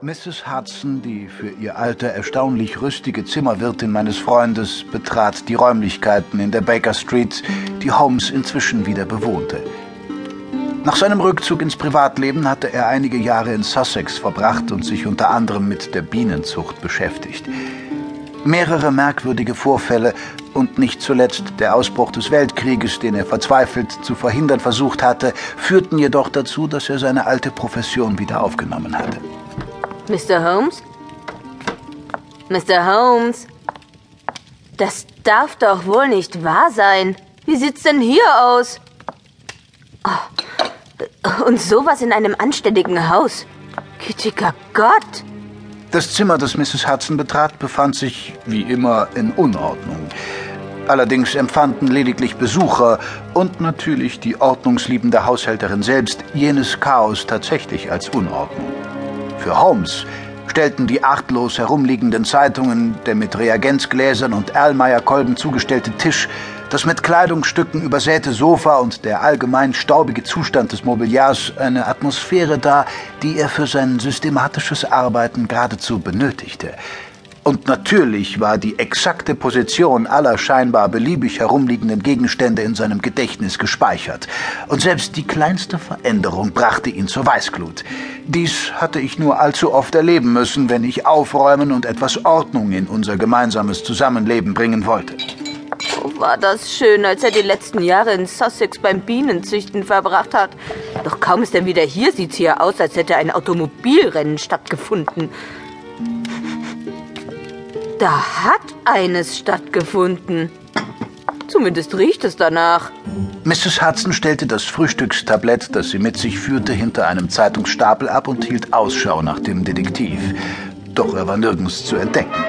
Mrs. Hudson, die für ihr Alter erstaunlich rüstige Zimmerwirtin meines Freundes, betrat die Räumlichkeiten in der Baker Street, die Holmes inzwischen wieder bewohnte. Nach seinem Rückzug ins Privatleben hatte er einige Jahre in Sussex verbracht und sich unter anderem mit der Bienenzucht beschäftigt. Mehrere merkwürdige Vorfälle und nicht zuletzt der Ausbruch des Weltkrieges, den er verzweifelt zu verhindern versucht hatte, führten jedoch dazu, dass er seine alte Profession wieder aufgenommen hatte. Mr. Holmes? Mr. Holmes? Das darf doch wohl nicht wahr sein. Wie sieht's denn hier aus? Oh. Und sowas in einem anständigen Haus. Gütiger Gott! Das Zimmer, das Mrs. Hudson betrat, befand sich, wie immer, in Unordnung. Allerdings empfanden lediglich Besucher und natürlich die ordnungsliebende Haushälterin selbst jenes Chaos tatsächlich als Unordnung. Für Holmes stellten die achtlos herumliegenden Zeitungen, der mit Reagenzgläsern und Erlmeyer-Kolben zugestellte Tisch, das mit Kleidungsstücken übersäte Sofa und der allgemein staubige Zustand des Mobiliars eine Atmosphäre dar, die er für sein systematisches Arbeiten geradezu benötigte. Und natürlich war die exakte Position aller scheinbar beliebig herumliegenden Gegenstände in seinem Gedächtnis gespeichert. Und selbst die kleinste Veränderung brachte ihn zur Weißglut. Dies hatte ich nur allzu oft erleben müssen, wenn ich aufräumen und etwas Ordnung in unser gemeinsames Zusammenleben bringen wollte. War das schön, als er die letzten Jahre in Sussex beim Bienenzüchten verbracht hat. Doch kaum ist er wieder hier, sieht's hier aus, als hätte ein Automobilrennen stattgefunden. Da hat eines stattgefunden. Zumindest riecht es danach. Mrs. Hudson stellte das Frühstückstablett, das sie mit sich führte, hinter einem Zeitungsstapel ab und hielt Ausschau nach dem Detektiv. Doch er war nirgends zu entdecken.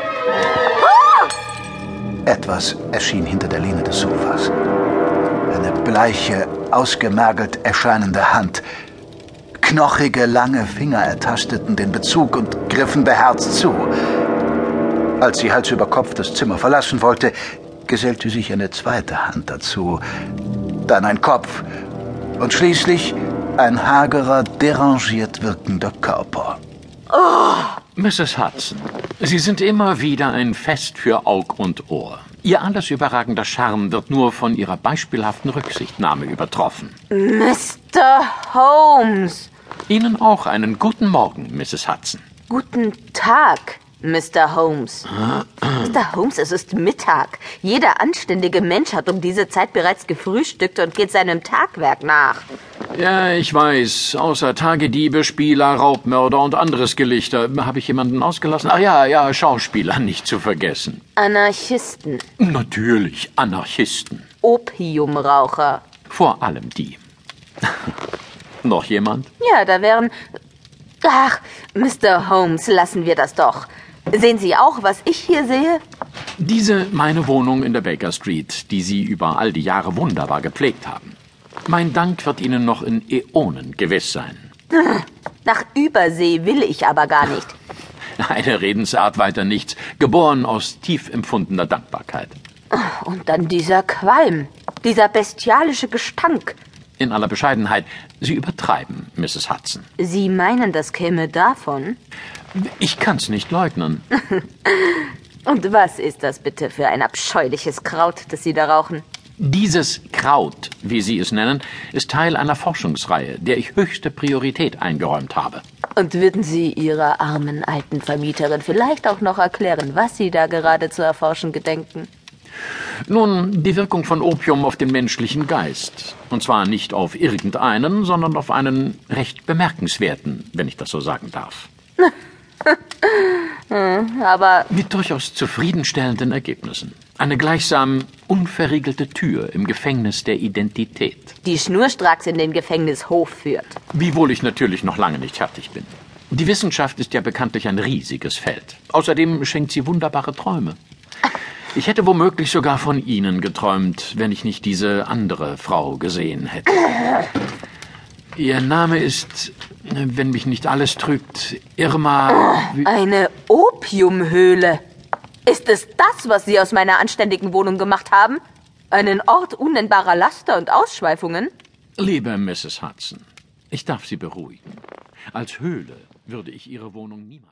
Etwas erschien hinter der Lehne des Sofas. Eine bleiche, ausgemergelt erscheinende Hand. Knochige, lange Finger ertasteten den Bezug und griffen beherzt zu. Als sie Hals über Kopf das Zimmer verlassen wollte, gesellte sich eine zweite Hand dazu, dann ein Kopf und schließlich ein hagerer, derangiert wirkender Körper. Oh. Mrs. Hudson, Sie sind immer wieder ein Fest für Aug und Ohr. Ihr alles überragender Charme wird nur von Ihrer beispielhaften Rücksichtnahme übertroffen. Mr. Holmes! Ihnen auch einen guten Morgen, Mrs. Hudson. Guten Tag. Mr. Holmes. Mr. Holmes, es ist Mittag. Jeder anständige Mensch hat um diese Zeit bereits gefrühstückt und geht seinem Tagwerk nach. Ja, ich weiß. Außer Tagediebe, Spieler, Raubmörder und anderes Gelichter. Habe ich jemanden ausgelassen? Ach ja, ja, Schauspieler nicht zu vergessen. Anarchisten. Natürlich, Anarchisten. Opiumraucher. Vor allem die. Noch jemand? Ja, da wären. Ach, Mr. Holmes, lassen wir das doch. Sehen Sie auch, was ich hier sehe? Diese meine Wohnung in der Baker Street, die Sie über all die Jahre wunderbar gepflegt haben. Mein Dank wird Ihnen noch in Äonen gewiss sein. Nach Übersee will ich aber gar nicht. Eine Redensart weiter nichts, geboren aus tief empfundener Dankbarkeit. Und dann dieser Qualm, dieser bestialische Gestank. In aller Bescheidenheit, Sie übertreiben, Mrs. Hudson. Sie meinen, das käme davon? Ich kann's nicht leugnen. Und was ist das bitte für ein abscheuliches Kraut, das Sie da rauchen? Dieses Kraut, wie Sie es nennen, ist Teil einer Forschungsreihe, der ich höchste Priorität eingeräumt habe. Und würden Sie Ihrer armen alten Vermieterin vielleicht auch noch erklären, was Sie da gerade zu erforschen gedenken? Nun, die Wirkung von Opium auf den menschlichen Geist. Und zwar nicht auf irgendeinen, sondern auf einen recht bemerkenswerten, wenn ich das so sagen darf. Aber. Mit durchaus zufriedenstellenden Ergebnissen. Eine gleichsam unverriegelte Tür im Gefängnis der Identität. Die schnurstracks in den Gefängnishof führt. Wiewohl ich natürlich noch lange nicht fertig bin. Die Wissenschaft ist ja bekanntlich ein riesiges Feld. Außerdem schenkt sie wunderbare Träume. Ich hätte womöglich sogar von Ihnen geträumt, wenn ich nicht diese andere Frau gesehen hätte. Ihr Name ist, wenn mich nicht alles trügt, Irma. Eine Opiumhöhle. Ist es das, was Sie aus meiner anständigen Wohnung gemacht haben? Einen Ort unnennbarer Laster und Ausschweifungen? Liebe Mrs. Hudson, ich darf Sie beruhigen. Als Höhle würde ich Ihre Wohnung niemals